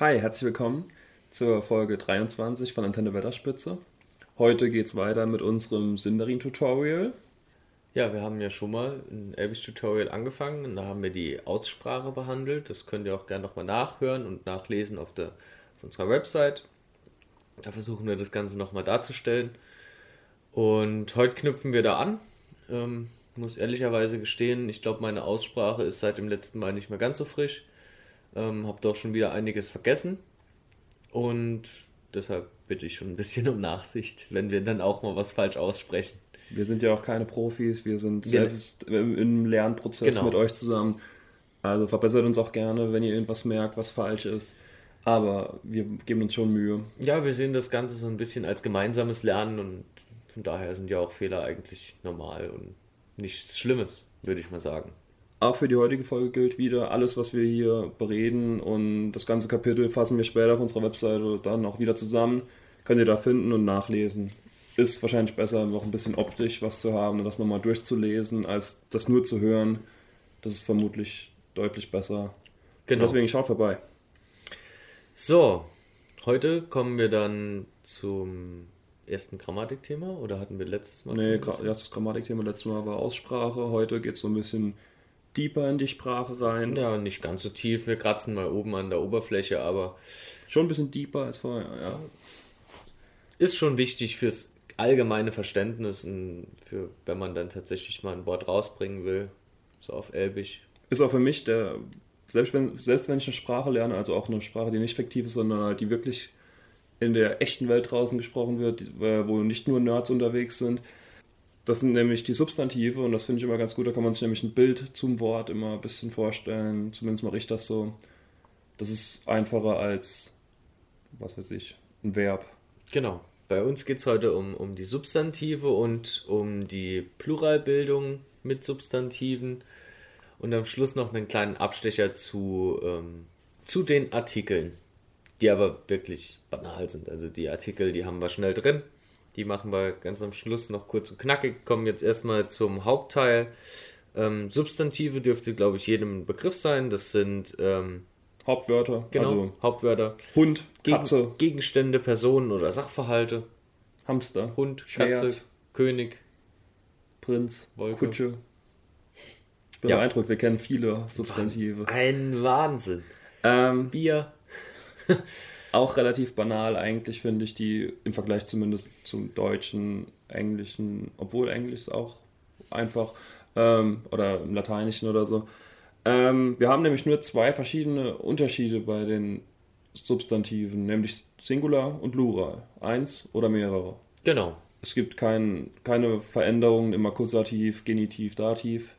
Hi, herzlich willkommen zur Folge 23 von Antenne Wetterspitze. Heute geht's weiter mit unserem Sindarin-Tutorial. Ja, wir haben ja schon mal ein Elbisch-Tutorial angefangen und da haben wir die Aussprache behandelt. Das könnt ihr auch gerne nochmal nachhören und nachlesen auf, der, auf unserer Website. Da versuchen wir das Ganze nochmal darzustellen. Und heute knüpfen wir da an. Ähm, muss ehrlicherweise gestehen, ich glaube, meine Aussprache ist seit dem letzten Mal nicht mehr ganz so frisch. Ähm, hab doch schon wieder einiges vergessen. Und deshalb bitte ich schon ein bisschen um Nachsicht, wenn wir dann auch mal was falsch aussprechen. Wir sind ja auch keine Profis, wir sind wir selbst im Lernprozess genau. mit euch zusammen. Also verbessert uns auch gerne, wenn ihr irgendwas merkt, was falsch ist. Aber wir geben uns schon Mühe. Ja, wir sehen das Ganze so ein bisschen als gemeinsames Lernen und von daher sind ja auch Fehler eigentlich normal und nichts Schlimmes, würde ich mal sagen. Auch für die heutige Folge gilt wieder, alles, was wir hier bereden und das ganze Kapitel fassen wir später auf unserer Webseite dann auch wieder zusammen. Könnt ihr da finden und nachlesen. Ist wahrscheinlich besser, noch ein bisschen optisch was zu haben und das nochmal durchzulesen, als das nur zu hören. Das ist vermutlich deutlich besser. Genau. Und deswegen schaut vorbei. So, heute kommen wir dann zum ersten Grammatikthema oder hatten wir letztes Mal? Nee, erstes Grammatikthema letztes Mal war Aussprache. Heute geht es so ein bisschen tiefer in die Sprache rein. Ja, nicht ganz so tief. Wir kratzen mal oben an der Oberfläche, aber. Schon ein bisschen tiefer als vorher, ja. Ist schon wichtig fürs allgemeine Verständnis und für, wenn man dann tatsächlich mal ein Wort rausbringen will, so auf Elbisch. Ist auch für mich der, selbst wenn, selbst wenn ich eine Sprache lerne, also auch eine Sprache, die nicht fiktiv ist, sondern halt die wirklich in der echten Welt draußen gesprochen wird, wo nicht nur Nerds unterwegs sind, das sind nämlich die Substantive und das finde ich immer ganz gut. Da kann man sich nämlich ein Bild zum Wort immer ein bisschen vorstellen. Zumindest mache ich das so. Das ist einfacher als, was weiß ich, ein Verb. Genau. Bei uns geht es heute um, um die Substantive und um die Pluralbildung mit Substantiven. Und am Schluss noch einen kleinen Abstecher zu, ähm, zu den Artikeln, die aber wirklich banal sind. Also die Artikel, die haben wir schnell drin. Die machen wir ganz am Schluss noch kurz und knackig. Kommen jetzt erstmal zum Hauptteil. Ähm, Substantive dürfte, glaube ich, jedem Begriff sein. Das sind ähm, Hauptwörter. Genau, also Hauptwörter. Hund, Katze. Gegen, Gegenstände, Personen oder Sachverhalte. Hamster. Hund, Schwert, Katze, König. Prinz, Wolke. Kutsche. Ich bin ja. beeindruckt, wir kennen viele Substantive. Ein Wahnsinn. Ähm, Bier. Auch relativ banal eigentlich, finde ich, die im Vergleich zumindest zum deutschen, englischen, obwohl Englisch ist auch einfach, ähm, oder im Lateinischen oder so. Ähm, wir haben nämlich nur zwei verschiedene Unterschiede bei den Substantiven, nämlich Singular und Plural. Eins oder mehrere. Genau. Es gibt kein, keine Veränderungen im Akkusativ, Genitiv, Dativ.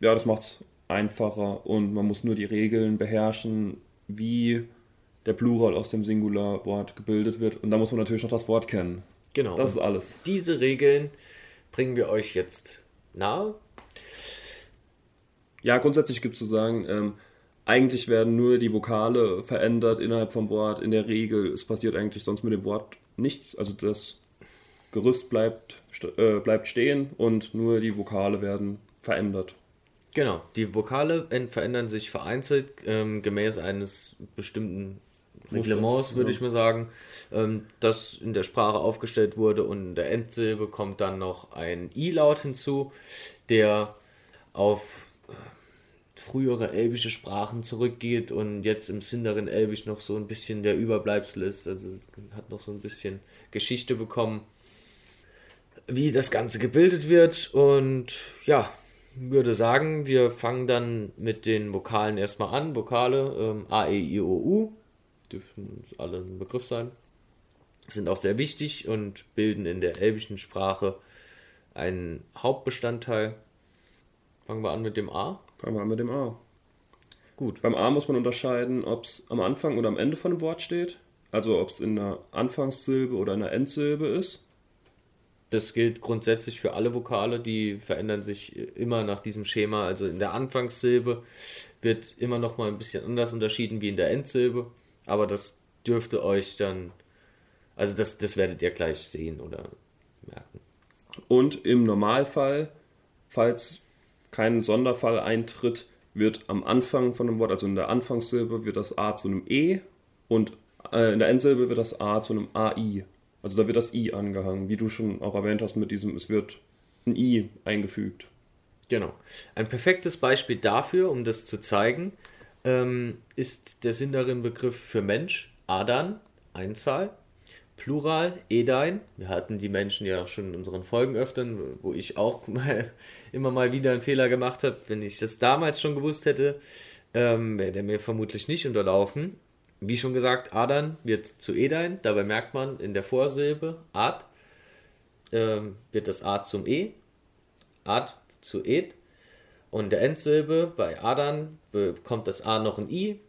Ja, das macht es einfacher und man muss nur die Regeln beherrschen, wie der Plural aus dem Singularwort gebildet wird. Und da muss man natürlich noch das Wort kennen. Genau. Das ist alles. Diese Regeln bringen wir euch jetzt nahe. Ja, grundsätzlich gibt es zu sagen, ähm, eigentlich werden nur die Vokale verändert innerhalb vom Wort. In der Regel, es passiert eigentlich sonst mit dem Wort nichts. Also das Gerüst bleibt, äh, bleibt stehen und nur die Vokale werden verändert. Genau, die Vokale verändern sich vereinzelt ähm, gemäß eines bestimmten Reglements, würde ja. ich mal sagen, ähm, das in der Sprache aufgestellt wurde und in der Endsilbe kommt dann noch ein I-Laut hinzu, der auf äh, frühere elbische Sprachen zurückgeht und jetzt im Sindarin Elbisch noch so ein bisschen der Überbleibsel ist, also hat noch so ein bisschen Geschichte bekommen, wie das Ganze gebildet wird und ja, würde sagen, wir fangen dann mit den Vokalen erstmal an. Vokale ähm, A, E, I, O, U dürfen alle ein Begriff sein. Sind auch sehr wichtig und bilden in der elbischen Sprache einen Hauptbestandteil. Fangen wir an mit dem A. Fangen wir an mit dem A. Gut. Beim A muss man unterscheiden, ob es am Anfang oder am Ende von einem Wort steht. Also ob es in einer Anfangssilbe oder in einer Endsilbe ist. Das gilt grundsätzlich für alle Vokale, die verändern sich immer nach diesem Schema. Also in der Anfangssilbe wird immer noch mal ein bisschen anders unterschieden wie in der Endsilbe. Aber das dürfte euch dann, also das, das werdet ihr gleich sehen oder merken. Und im Normalfall, falls kein Sonderfall eintritt, wird am Anfang von einem Wort, also in der Anfangssilbe, wird das A zu einem E Und äh, in der Endsilbe wird das A zu einem AI. Also da wird das I angehangen, wie du schon auch erwähnt hast mit diesem, es wird ein I eingefügt. Genau. Ein perfektes Beispiel dafür, um das zu zeigen, ähm, ist der Sinn darin Begriff für Mensch, Adan, Einzahl, Plural, Edein. Wir hatten die Menschen ja schon in unseren Folgen öftern, wo ich auch mal, immer mal wieder einen Fehler gemacht habe. Wenn ich das damals schon gewusst hätte, ähm, wäre der mir vermutlich nicht unterlaufen. Wie schon gesagt, Adan wird zu Edein. Dabei merkt man in der Vorsilbe Ad ähm, wird das A zum E. Ad zu Ed. Und der Endsilbe bei Adan bekommt das A noch ein I,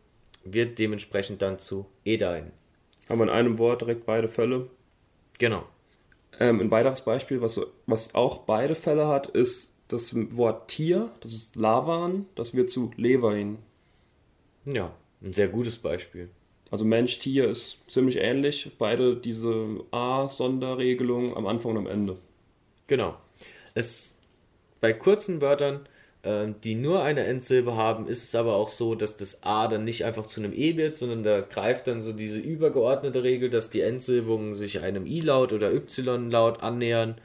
wird dementsprechend dann zu Edein. Haben wir in einem Wort direkt beide Fälle. Genau. Ähm, ein weiteres Beispiel, was, was auch beide Fälle hat, ist das Wort Tier, das ist Lavan, das wird zu Levain. Ja, ein sehr gutes Beispiel. Also Mensch, Tier ist ziemlich ähnlich. Beide diese A-Sonderregelung am Anfang und am Ende. Genau. Es, bei kurzen Wörtern, die nur eine Endsilbe haben, ist es aber auch so, dass das A dann nicht einfach zu einem E wird, sondern da greift dann so diese übergeordnete Regel, dass die Endsilbungen sich einem I-Laut oder Y-Laut annähern.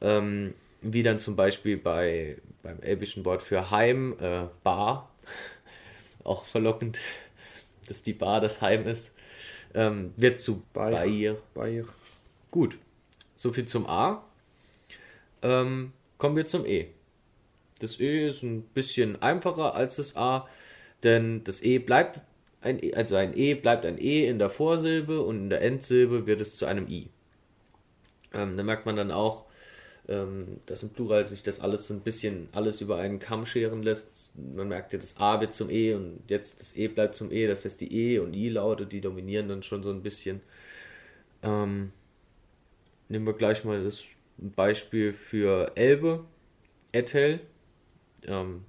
Ähm, wie dann zum Beispiel bei, beim elbischen Wort für Heim, äh, Bar, auch verlockend, dass die Bar das Heim ist, ähm, wird zu Bayer. Bayer. Gut, soviel zum A. Ähm, kommen wir zum E. Das E ist ein bisschen einfacher als das A, denn das E bleibt ein E, also ein E bleibt ein E in der Vorsilbe und in der Endsilbe wird es zu einem I. Ähm, da merkt man dann auch, ähm, dass im Plural sich das alles so ein bisschen alles über einen Kamm scheren lässt. Man merkt ja, das A wird zum E und jetzt das E bleibt zum E, das heißt die E und I-Laute, die dominieren dann schon so ein bisschen. Ähm, nehmen wir gleich mal das Beispiel für Elbe, Ethel. Ähm,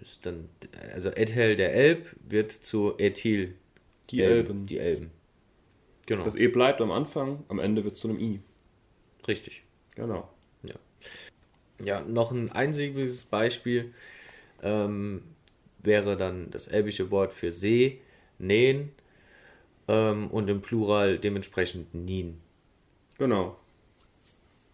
ist dann, also Ethel der Elb wird zu Ethil. Die Elben. Die Elben. Genau. Das E bleibt am Anfang, am Ende wird es zu einem I. Richtig. Genau. Ja, noch ein einziges Beispiel ähm, wäre dann das elbische Wort für See, nähen ähm, und im Plural dementsprechend nien. Genau.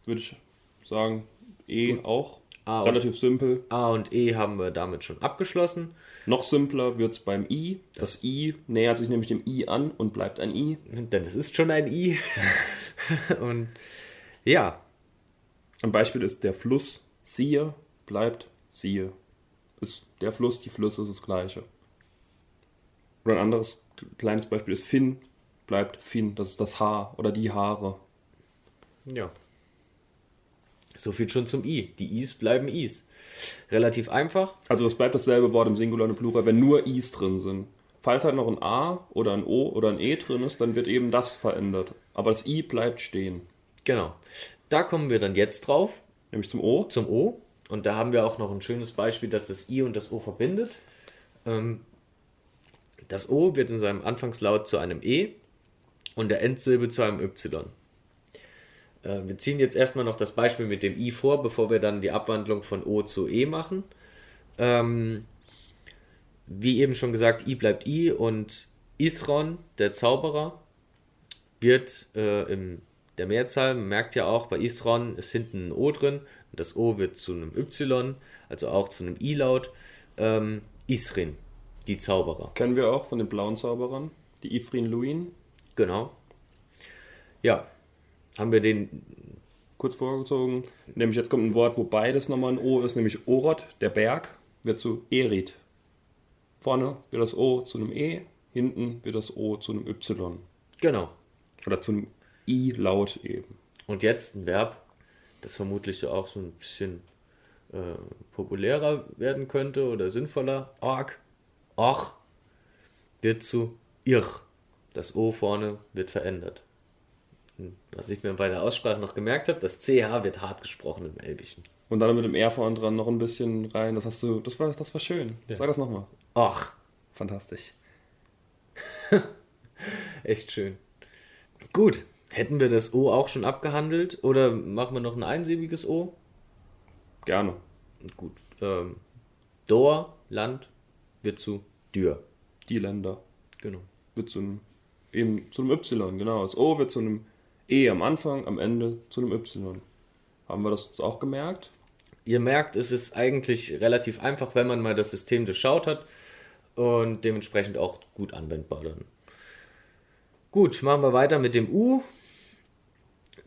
Würde ich sagen, E Gut. auch. A Relativ und, simpel. A und E haben wir damit schon abgeschlossen. Noch simpler wird es beim I. Das I nähert sich nämlich dem I an und bleibt ein I. Denn es ist schon ein I. und ja, ein Beispiel ist der Fluss siehe bleibt siehe. Ist der Fluss, die Flüsse ist das gleiche. Oder ein anderes kleines Beispiel ist Finn bleibt Finn. Das ist das Haar oder die Haare. Ja. So viel schon zum I. Die Is bleiben Is. Relativ einfach. Also das bleibt dasselbe Wort im Singular und im Plural, wenn nur Is drin sind. Falls halt noch ein A oder ein O oder ein E drin ist, dann wird eben das verändert. Aber das I bleibt stehen. Genau. Da kommen wir dann jetzt drauf. Nämlich zum O. Zum O. Und da haben wir auch noch ein schönes Beispiel, das das I und das O verbindet. Ähm, das O wird in seinem Anfangslaut zu einem E und der Endsilbe zu einem Y. Äh, wir ziehen jetzt erstmal noch das Beispiel mit dem I vor, bevor wir dann die Abwandlung von O zu E machen. Ähm, wie eben schon gesagt, I bleibt I und Ithron, der Zauberer, wird äh, im der Mehrzahl. Man merkt ja auch, bei Isron ist hinten ein O drin und das O wird zu einem Y, also auch zu einem I-Laut. Ähm, Isrin, die Zauberer. Kennen wir auch von den blauen Zauberern, die Ifrin Luin. Genau. Ja, haben wir den kurz vorgezogen. Nämlich jetzt kommt ein Wort, wo beides nochmal ein O ist, nämlich Oroth, der Berg, wird zu Erit. Vorne wird das O zu einem E, hinten wird das O zu einem Y. Genau. Oder zu einem I-Laut eben. Und jetzt ein Verb, das vermutlich auch so ein bisschen äh, populärer werden könnte oder sinnvoller. Org, och, wird zu ir. Das O vorne wird verändert. Was ich mir bei der Aussprache noch gemerkt habe, das CH wird hart gesprochen im Elbischen. Und dann mit dem R vorne dran noch ein bisschen rein. Das hast du, das war, das war schön. Ja. Sag das nochmal. Ach. Fantastisch. Echt schön. Gut, Hätten wir das O auch schon abgehandelt oder machen wir noch ein einsilbiges O? Gerne. Gut. Ähm, Dor, Land, wird zu Dür. Die Länder. Genau. Wird zu einem eben zu einem Y, genau. Das O wird zu einem E am Anfang, am Ende zu einem Y. Haben wir das jetzt auch gemerkt? Ihr merkt, es ist eigentlich relativ einfach, wenn man mal das System durchschaut hat und dementsprechend auch gut anwendbar dann. Gut, machen wir weiter mit dem U.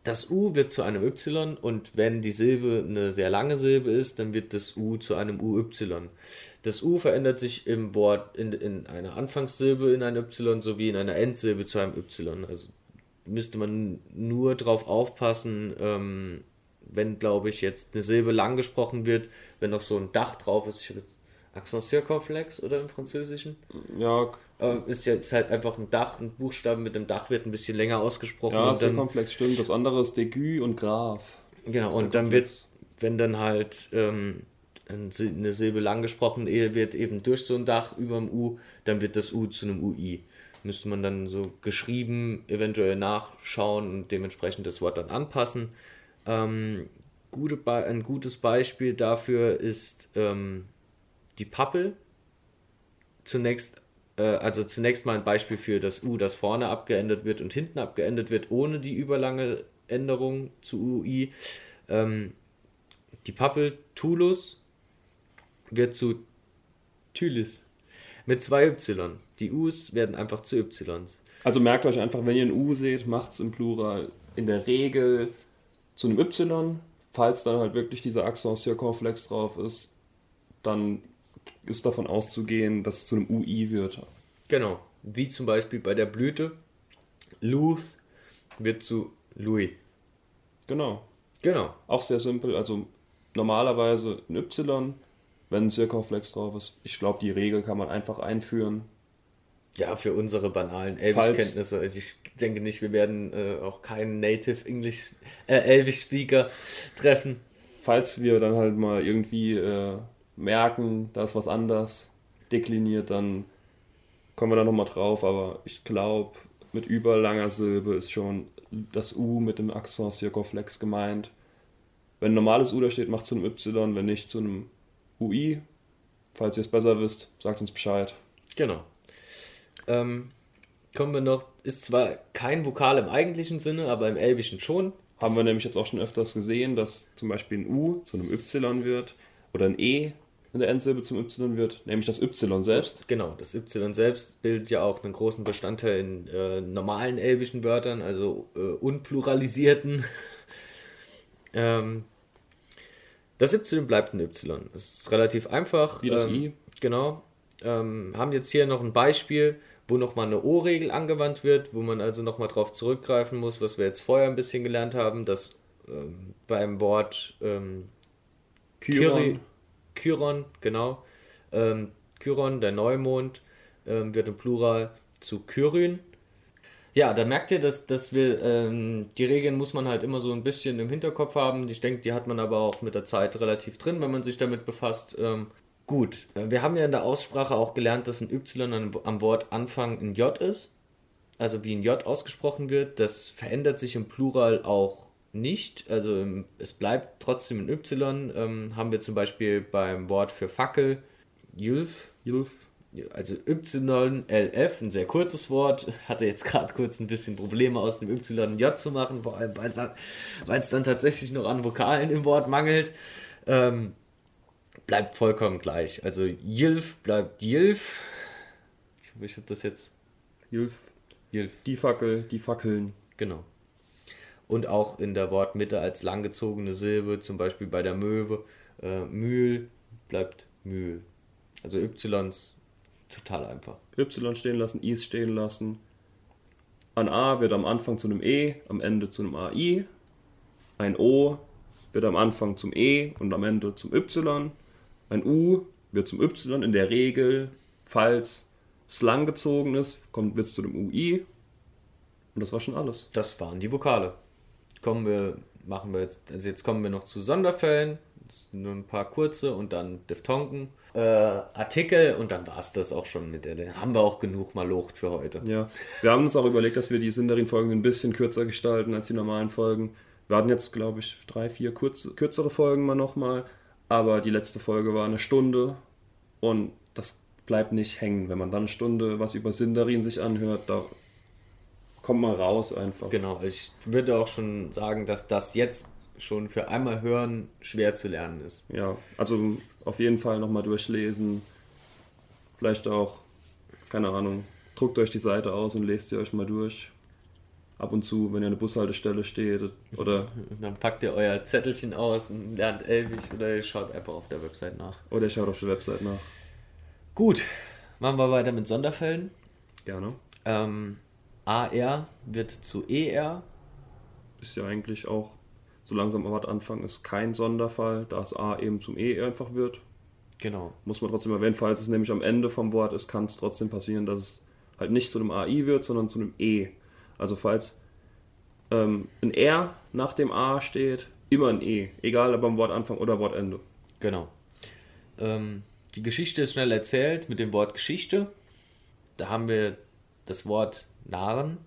Das U wird zu einem Y und wenn die Silbe eine sehr lange Silbe ist, dann wird das U zu einem UY. Das U verändert sich im Wort in, in einer Anfangssilbe in ein Y sowie in einer Endsilbe zu einem Y. Also müsste man nur drauf aufpassen, ähm, wenn, glaube ich, jetzt eine Silbe lang gesprochen wird, wenn noch so ein Dach drauf ist. Ich habe jetzt Accent circonflex oder im Französischen? Ja. Ist jetzt halt einfach ein Dach, ein Buchstaben mit dem Dach wird ein bisschen länger ausgesprochen. Ja, circonflex stimmt. Das andere ist Degü und Graf. Genau, und dann wird, wenn dann halt ähm, eine Silbe lang gesprochen wird, eben durch so ein Dach über dem U, dann wird das U zu einem UI. Müsste man dann so geschrieben eventuell nachschauen und dementsprechend das Wort dann anpassen. Ähm, gute ein gutes Beispiel dafür ist ähm, die Pappel. Zunächst, äh, also zunächst mal ein Beispiel für das U, das vorne abgeendet wird und hinten abgeendet wird, ohne die überlange Änderung zu UI. Ähm, die Pappel Tulus wird zu Thylis mit zwei Y. Die U's werden einfach zu Ys. Also merkt euch einfach, wenn ihr ein U seht, macht es im Plural in der Regel zu einem Y. Falls dann halt wirklich dieser Accent circonflex drauf ist, dann ist davon auszugehen, dass es zu einem UI wird. Genau. Wie zum Beispiel bei der Blüte. Luth wird zu Louis. Genau. Genau. Auch sehr simpel. Also normalerweise ein Y, wenn ein Circonflex drauf ist. Ich glaube, die Regel kann man einfach einführen. Ja, für unsere banalen Elbisch-Kenntnisse. Also ich denke nicht, wir werden äh, auch keinen Native English äh, Elbisch Speaker treffen. Falls wir dann halt mal irgendwie äh, merken, da ist was anders dekliniert, dann kommen wir da nochmal drauf. Aber ich glaube, mit überlanger Silbe ist schon das U mit dem Accent Circonflex gemeint. Wenn ein normales U da steht, macht es zu einem Y, wenn nicht zu einem UI. Falls ihr es besser wisst, sagt uns Bescheid. Genau. Ähm, kommen wir noch, ist zwar kein Vokal im eigentlichen Sinne, aber im Elbischen schon. Haben wir nämlich jetzt auch schon öfters gesehen, dass zum Beispiel ein U zu einem Y wird oder ein E in der Endsilbe zum Y wird, nämlich das Y selbst. Genau, das Y selbst bildet ja auch einen großen Bestandteil in äh, normalen elbischen Wörtern, also äh, unpluralisierten. ähm, das Y bleibt ein Y. Das ist relativ einfach. Wie das ähm, I. Genau. Ähm, haben jetzt hier noch ein Beispiel wo nochmal eine O-Regel angewandt wird, wo man also nochmal drauf zurückgreifen muss, was wir jetzt vorher ein bisschen gelernt haben, dass ähm, beim Wort ähm, Chiron. Chiron, genau, ähm, Chiron, der Neumond, ähm, wird im Plural zu Kyrin. Ja, da merkt ihr, dass, dass wir, ähm, die Regeln muss man halt immer so ein bisschen im Hinterkopf haben. Ich denke, die hat man aber auch mit der Zeit relativ drin, wenn man sich damit befasst. Ähm, Gut, wir haben ja in der Aussprache auch gelernt, dass ein Y am Wort Anfang ein J ist. Also wie ein J ausgesprochen wird. Das verändert sich im Plural auch nicht. Also es bleibt trotzdem ein Y. Ähm, haben wir zum Beispiel beim Wort für Fackel Jülf. Jülf. Also YLF, ein sehr kurzes Wort. Hatte jetzt gerade kurz ein bisschen Probleme aus dem Y ein J zu machen, vor allem weil es dann tatsächlich noch an Vokalen im Wort mangelt. Ähm, bleibt vollkommen gleich. Also Jilf bleibt Jilf. Ich hoffe, ich habe das jetzt. Jilf. Jilf. Die Fackel, die Fackeln. Genau. Und auch in der Wortmitte als langgezogene Silbe, zum Beispiel bei der Möwe, äh, Mühl bleibt Mühl. Also Ys total einfach. Y stehen lassen, Is stehen lassen. Ein A wird am Anfang zu einem E, am Ende zu einem AI. Ein O wird am Anfang zum E und am Ende zum Y. Ein U wird zum Y in der Regel, falls es lang gezogen ist, kommt wird es zu dem UI. Und das war schon alles. Das waren die Vokale. Kommen wir, machen wir jetzt, also jetzt kommen wir noch zu Sonderfällen. Nur ein paar kurze und dann Diphthongen. Äh, Artikel und dann war es das auch schon mit der. Haben wir auch genug mal locht für heute. Ja, wir haben uns auch überlegt, dass wir die Sindarin-Folgen ein bisschen kürzer gestalten als die normalen Folgen. Wir hatten jetzt, glaube ich, drei, vier kurz, kürzere Folgen mal nochmal. Aber die letzte Folge war eine Stunde und das bleibt nicht hängen. Wenn man dann eine Stunde was über Sindarin sich anhört, da kommt mal raus einfach. Genau, ich würde auch schon sagen, dass das jetzt schon für einmal hören schwer zu lernen ist. Ja, also auf jeden Fall nochmal durchlesen. Vielleicht auch, keine Ahnung, druckt euch die Seite aus und lest sie euch mal durch. Ab und zu, wenn ihr an der Bushaltestelle steht oder. Und dann packt ihr euer Zettelchen aus und lernt Elbisch oder ihr schaut einfach auf der Website nach. Oder ihr schaut auf der Website nach. Gut, machen wir weiter mit Sonderfällen. Gerne. Ähm, AR wird zu ER. Ist ja eigentlich auch so langsam am Anfang ist kein Sonderfall, da es A eben zum E einfach wird. Genau. Muss man trotzdem erwähnen, falls es nämlich am Ende vom Wort ist, kann es trotzdem passieren, dass es halt nicht zu einem AI wird, sondern zu einem E. Also falls ähm, ein R nach dem A steht, immer ein E. Egal ob am Wortanfang oder Wortende. Genau. Ähm, die Geschichte ist schnell erzählt mit dem Wort Geschichte. Da haben wir das Wort Narren,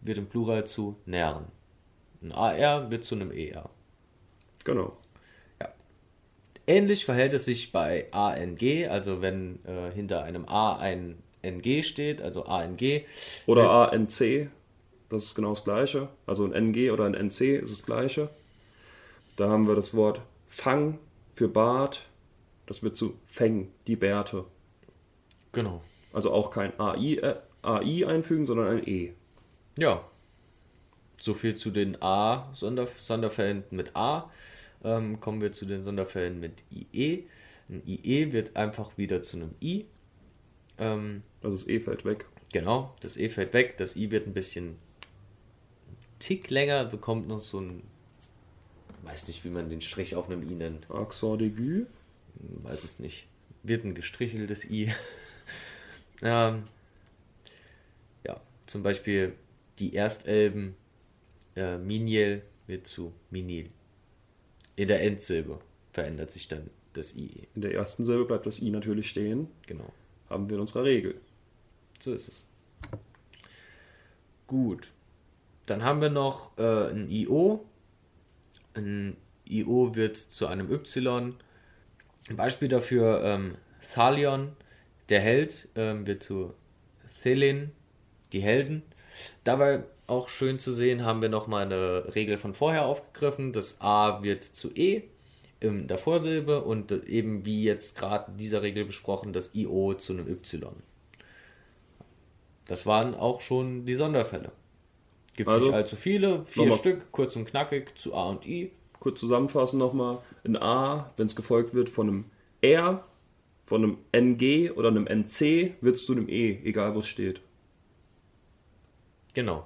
wird im Plural zu Nähren. Ein AR wird zu einem ER. Genau. Ähnlich verhält es sich bei ANG, also wenn äh, hinter einem A ein NG steht, also ANG. Oder ANC, das ist genau das gleiche. Also ein NG oder ein NC ist das gleiche. Da haben wir das Wort Fang für Bart. Das wird zu Feng, die Bärte. Genau. Also auch kein AI, äh, AI einfügen, sondern ein E. Ja. So viel zu den A-Sonderfällen mit A. Ähm, kommen wir zu den Sonderfällen mit IE. Ein IE wird einfach wieder zu einem I. Ähm, Also das E fällt weg. genau, das E fällt weg, das I wird ein bisschen Tick länger, bekommt noch so ein, weiß nicht, wie man den Strich auf einem I nennt. Accent aigu. weiß es nicht. Wird ein gestricheltes I. ähm, ja, zum Beispiel die Erstelben äh, Miniel wird zu Minil. In der Endsilbe verändert sich dann das I. In der ersten Silbe bleibt das I natürlich stehen. Genau. Haben wir in unserer Regel. So ist es. Gut. Dann haben wir noch äh, ein IO. Ein IO wird zu einem Y. Ein Beispiel dafür, ähm, Thalion, der Held, ähm, wird zu Thelin, die Helden. Dabei auch schön zu sehen, haben wir nochmal eine Regel von vorher aufgegriffen. Das A wird zu E in der Vorsilbe und eben wie jetzt gerade in dieser Regel besprochen, das IO zu einem Y. Das waren auch schon die Sonderfälle. Gibt Also, nicht allzu viele, vier Stück, kurz und knackig zu A und I. Kurz zusammenfassen nochmal. Ein A, wenn es gefolgt wird von einem R, von einem NG oder einem NC, wird es zu einem E, egal wo es steht. Genau.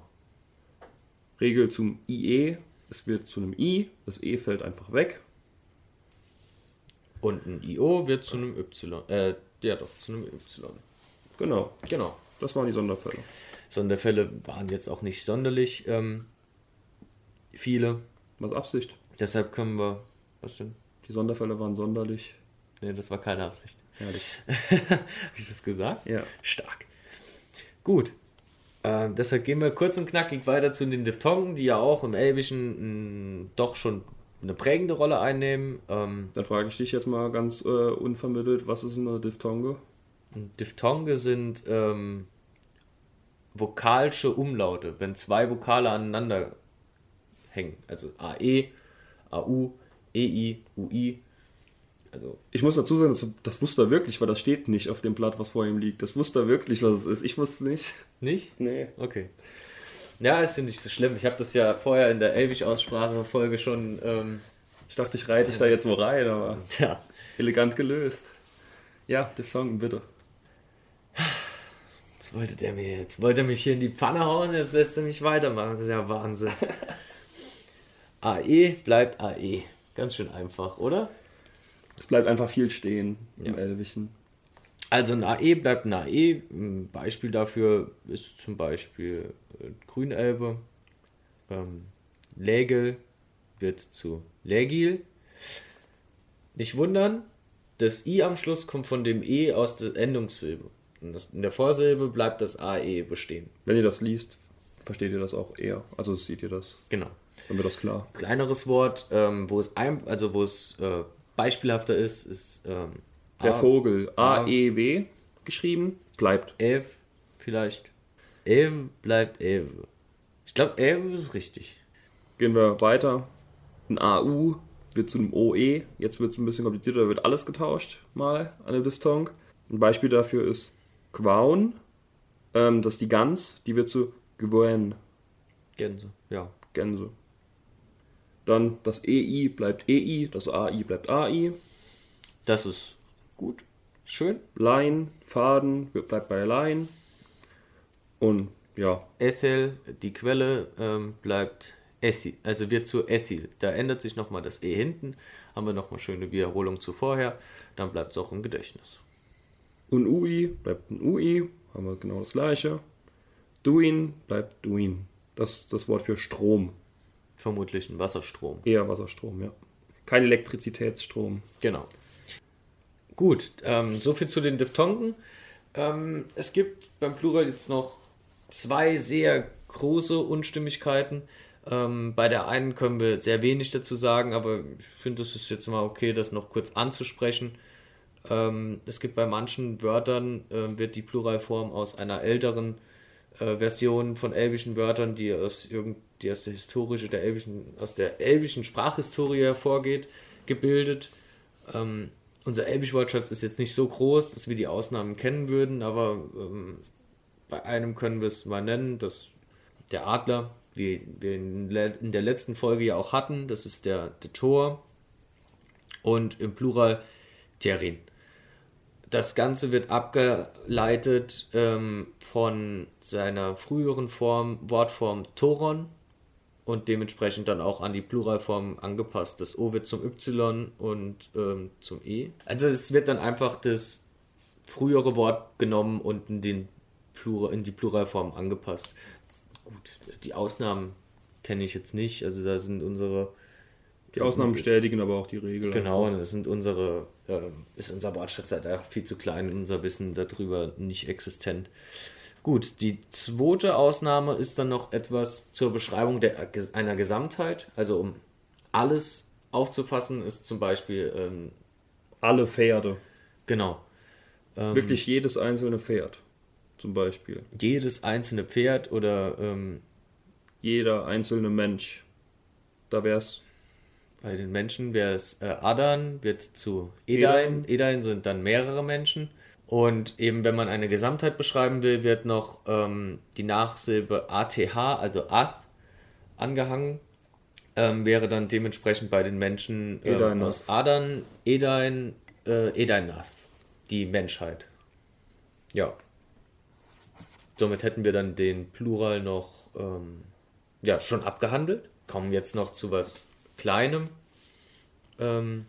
Regel zum IE, es wird zu einem I, das E fällt einfach weg. Und ein IO wird zu einem Y. Äh, ja doch, zu einem Y. Genau, Genau. das waren die Sonderfälle. Sonderfälle waren jetzt auch nicht sonderlich ähm, viele. Was Absicht? Deshalb können wir. Was denn? Die Sonderfälle waren sonderlich. Nee, das war keine Absicht. Herrlich. Habe ich das gesagt? Ja. Stark. Gut. Ähm, deshalb gehen wir kurz und knackig weiter zu den Diphthongen, die ja auch im Elbischen mh, doch schon eine prägende Rolle einnehmen. Ähm, Dann frage ich dich jetzt mal ganz äh, unvermittelt, was ist eine Diphthonge? Diphthonge sind ähm, vokalische Umlaute, wenn zwei Vokale aneinander hängen. Also AE, AU, EI, UI. Also, Ich muss dazu sagen, das, das wusste er wirklich, weil das steht nicht auf dem Blatt, was vor ihm liegt. Das wusste er wirklich, was es ist. Ich wusste es nicht. nicht? Nee. Okay. Ja, ist ja nicht so schlimm. Ich habe das ja vorher in der Elbisch-Aussprache-Folge schon ähm, Ich dachte, ich reite dich da jetzt wo rein, aber ja, elegant gelöst. Ja, Diphthongen, bitte. Jetzt wollte der mir, jetzt wollte er mich hier in die Pfanne hauen, jetzt lässt er mich weitermachen. Das ist ja Wahnsinn. AE bleibt AE. Ganz schön einfach, oder? Es bleibt einfach viel stehen im Ja. Elbischen. Also ein AE bleibt ein AE. Ein Beispiel dafür ist zum Beispiel äh, Grünelbe. Ähm, Lägel wird zu Lägil. Nicht wundern, das I am Schluss kommt von dem E aus der Endungssilbe. Das, in der Vorsilbe bleibt das AE bestehen. Wenn ihr das liest, versteht ihr das auch eher. Also seht ihr das. Genau. Dann wird das klar. Kleineres Wort, ähm, wo es ein, also wo es äh, beispielhafter ist, ist ähm, Der A- Vogel A- A-E-W geschrieben, bleibt. Elf vielleicht. Elbe bleibt Elbe. Ich glaube, Elbe ist richtig. Gehen wir weiter. Ein AU wird zu einem OE. Jetzt wird es ein bisschen komplizierter, da wird alles getauscht mal an der Diphthong. Ein Beispiel dafür ist Quaun. Ähm, das ist die Gans, die wird zu Gwen. Gänse, ja. Gänse. Dann das EI bleibt EI, das AI bleibt AI. Das ist gut. Schön. Line, Faden bleibt bei Line. Und ja. Ethel, die Quelle, ähm, bleibt Ethyl, also wird zu Ethyl. Da ändert sich nochmal das E hinten, haben wir nochmal schöne Wiederholung zu vorher, dann bleibt es auch im Gedächtnis. Und UI bleibt ein UI, haben wir genau das gleiche. Duin bleibt Duin. Das ist das Wort für Strom. Vermutlich ein Wasserstrom. Eher Wasserstrom, ja. Kein Elektrizitätsstrom. Genau. Gut, ähm, soviel zu den Diphthongen. Ähm, es gibt beim Plural jetzt noch zwei sehr große Unstimmigkeiten. Ähm, bei der einen können wir sehr wenig dazu sagen, aber ich finde, es ist jetzt mal okay, das noch kurz anzusprechen. Ähm, es gibt bei manchen Wörtern, äh, wird die Pluralform aus einer älteren äh, Version von elbischen Wörtern, die aus, irgend, die aus der historische der elbischen, aus der elbischen Sprachhistorie hervorgeht, gebildet. Ähm, unser Elbisch-Wortschatz ist jetzt nicht so groß, dass wir die Ausnahmen kennen würden, aber ähm, bei einem können wir es mal nennen, dass der Adler, wie wir in der letzten Folge ja auch hatten, das ist der, der Tor und im Plural Terin. Das Ganze wird abgeleitet ähm, von seiner früheren Form, Wortform Toron und dementsprechend dann auch an die Pluralform angepasst. Das O wird zum Y und ähm, zum E. Also es wird dann einfach das frühere Wort genommen und in, den Plural, in die Pluralform angepasst. Gut, die Ausnahmen kenne ich jetzt nicht. Also da sind unsere. Die Ausnahmen bestätigen aber auch die Regel. Genau, einfach. das sind unsere, äh, ist unser Wortschatz halt auch viel zu klein, unser Wissen darüber nicht existent. Gut, die zweite Ausnahme ist dann noch etwas zur Beschreibung der, einer Gesamtheit. Also um alles aufzufassen, ist zum Beispiel ähm, alle Pferde. Genau. Ähm, Wirklich jedes einzelne Pferd, zum Beispiel. Jedes einzelne Pferd oder ähm, jeder einzelne Mensch. Da wäre es. Bei den Menschen wäre es äh, Adan, wird zu Edain. Edain sind dann mehrere Menschen. Und eben, wenn man eine Gesamtheit beschreiben will, wird noch ähm, die Nachsilbe ATH, also Ath, angehangen. Ähm, wäre dann dementsprechend bei den Menschen ähm, aus Adern, Edain, äh, Edainath, die Menschheit. Ja. Somit hätten wir dann den Plural noch ähm, ja, schon abgehandelt. Kommen jetzt noch zu was Kleinem ähm,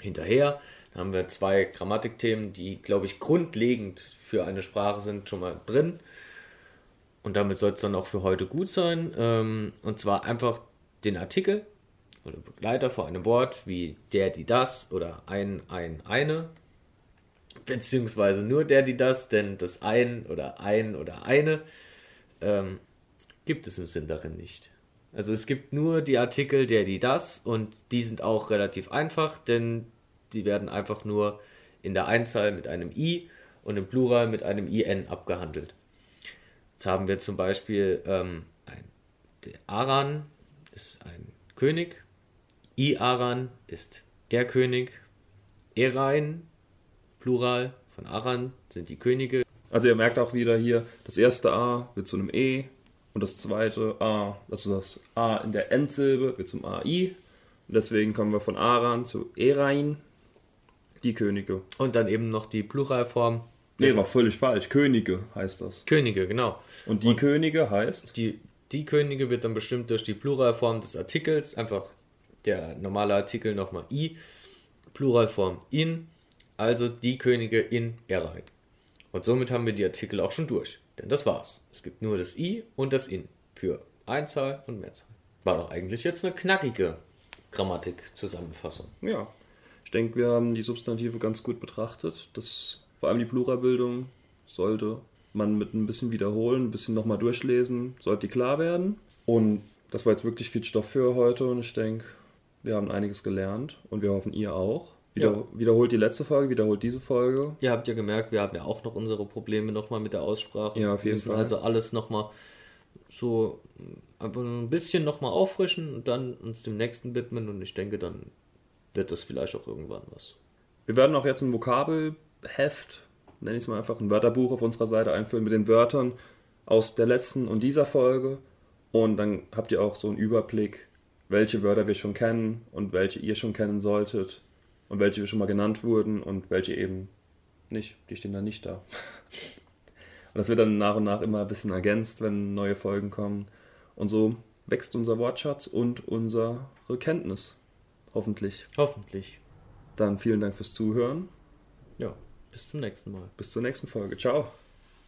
hinterher haben wir zwei Grammatikthemen, die, glaube ich, grundlegend für eine Sprache sind, schon mal drin. Und damit soll es dann auch für heute gut sein. Ähm, und zwar einfach den Artikel oder Begleiter vor einem Wort wie der, die, das oder ein, ein, eine. Beziehungsweise nur der, die, das, denn das ein oder ein oder eine ähm, gibt es im Sinn darin nicht. Also es gibt nur die Artikel der, die, das und die sind auch relativ einfach, denn die werden einfach nur in der Einzahl mit einem i und im Plural mit einem in abgehandelt. Jetzt haben wir zum Beispiel ähm, ein, der Aran ist ein König, I-Aran ist der König, Erain, Plural von Aran sind die Könige. Also ihr merkt auch wieder hier, das erste A wird zu einem E und das zweite A, also das A in der Endsilbe wird zum AI. Und deswegen kommen wir von Aran zu Erain die Könige. Und dann eben noch die Pluralform. Nee, war völlig falsch. Könige heißt das. Könige, genau. Und die Und Könige heißt? Die, die Könige wird dann bestimmt durch die Pluralform des Artikels, einfach der normale Artikel nochmal i, Pluralform in, also die Könige in Erheit. Und somit haben wir die Artikel auch schon durch. Denn das war's. Es gibt nur das i und das in für Einzahl und Mehrzahl. War doch eigentlich jetzt eine knackige Grammatik-Zusammenfassung. Ja, ich denke, wir haben die Substantive ganz gut betrachtet. Das, vor allem die Pluralbildung sollte man mit ein bisschen wiederholen, ein bisschen nochmal durchlesen, sollte die klar werden. Und das war jetzt wirklich viel Stoff für heute und ich denke, wir haben einiges gelernt und wir hoffen, ihr auch. Wieder, Ja. Wiederholt die letzte Folge, wiederholt diese Folge. Ihr habt ja gemerkt, wir haben ja auch noch unsere Probleme nochmal mit der Aussprache. Ja, auf jeden wir müssen Fall. Also alles nochmal so einfach ein bisschen nochmal auffrischen und dann uns dem nächsten widmen und ich denke, dann wird das vielleicht auch irgendwann was. Wir werden auch jetzt ein Vokabelheft, nenne ich es mal einfach, ein Wörterbuch auf unserer Seite einführen mit den Wörtern aus der letzten und dieser Folge. Und dann habt ihr auch so einen Überblick, welche Wörter wir schon kennen und welche ihr schon kennen solltet und welche schon mal genannt wurden und welche eben nicht. Die stehen dann nicht da. Und das wird dann nach und nach immer ein bisschen ergänzt, wenn neue Folgen kommen. Und so wächst unser Wortschatz und unsere Kenntnis. Hoffentlich. Hoffentlich. Dann vielen Dank fürs Zuhören. Ja, bis zum nächsten Mal. Bis zur nächsten Folge. Ciao.